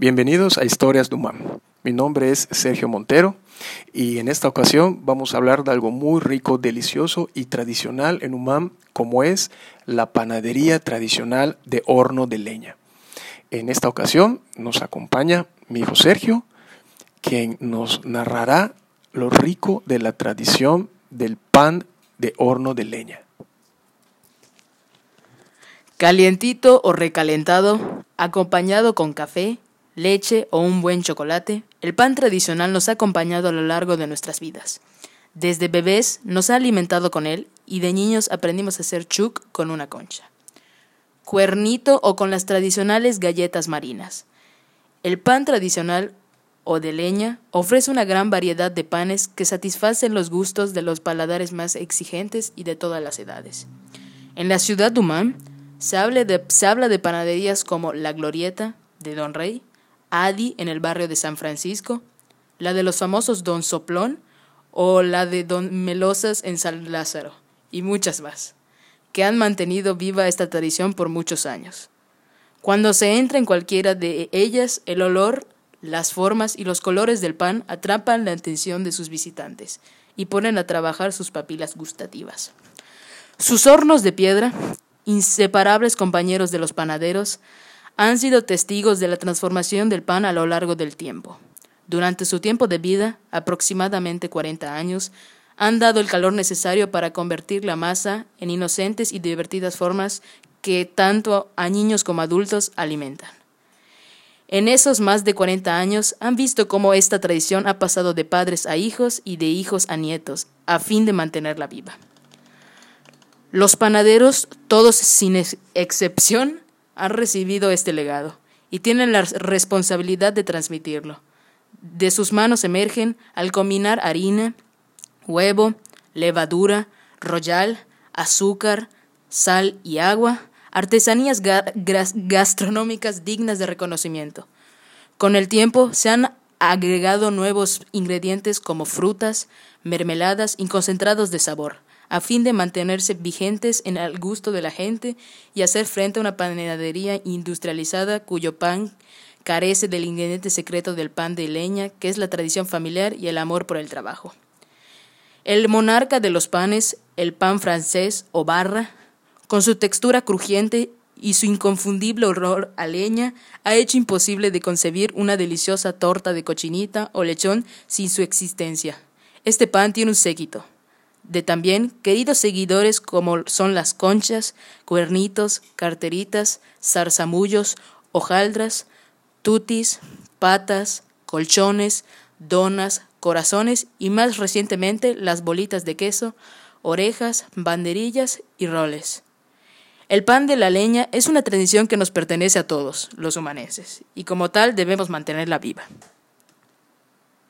Bienvenidos a Historias de UMAM. Mi nombre es Sergio Montero y en esta ocasión vamos a hablar de algo muy rico, delicioso y tradicional en UMAM, como es la panadería tradicional de horno de leña. En esta ocasión nos acompaña mi hijo Sergio, quien nos narrará lo rico de la tradición del pan de horno de leña. Calientito o recalentado, acompañado con café, leche o un buen chocolate, el pan tradicional nos ha acompañado a lo largo de nuestras vidas. Desde bebés nos ha alimentado con él y de niños aprendimos a hacer chuk con una concha. Cuernito o con las tradicionales galletas marinas. El pan tradicional o de leña ofrece una gran variedad de panes que satisfacen los gustos de los paladares más exigentes y de todas las edades. En la ciudad de Humán se habla de panaderías como La Glorieta de Don Rey, Adi en el barrio de San Francisco, la de los famosos Don Soplón o la de Don Melosas en San Lázaro, y muchas más, que han mantenido viva esta tradición por muchos años. Cuando se entra en cualquiera de ellas, el olor, las formas y los colores del pan atrapan la atención de sus visitantes y ponen a trabajar sus papilas gustativas. Sus hornos de piedra, inseparables compañeros de los panaderos, han sido testigos de la transformación del pan a lo largo del tiempo. Durante su tiempo de vida, aproximadamente 40 años, han dado el calor necesario para convertir la masa en inocentes y divertidas formas que tanto a niños como adultos alimentan. En esos más de 40 años han visto cómo esta tradición ha pasado de padres a hijos y de hijos a nietos, a fin de mantenerla viva. Los panaderos, todos sin excepción, han recibido este legado y tienen la responsabilidad de transmitirlo. De sus manos emergen, al combinar harina, huevo, levadura, royal, azúcar, sal y agua, artesanías gastronómicas dignas de reconocimiento. Con el tiempo se han agregado nuevos ingredientes como frutas, mermeladas y concentrados de sabor, a fin de mantenerse vigentes en el gusto de la gente y hacer frente a una panadería industrializada cuyo pan carece del ingrediente secreto del pan de leña, que es la tradición familiar y el amor por el trabajo. El monarca de los panes, el pan francés o barra, con su textura crujiente y su inconfundible olor a leña, ha hecho imposible de concebir una deliciosa torta de cochinita o lechón sin su existencia. Este pan tiene un séquito, de también queridos seguidores como son las conchas, cuernitos, carteritas, zarzamullos, hojaldras, tutis, patas, colchones, donas, corazones y más recientemente las bolitas de queso, orejas, banderillas y roles. El pan de la leña es una tradición que nos pertenece a todos, los humaneses, y como tal debemos mantenerla viva.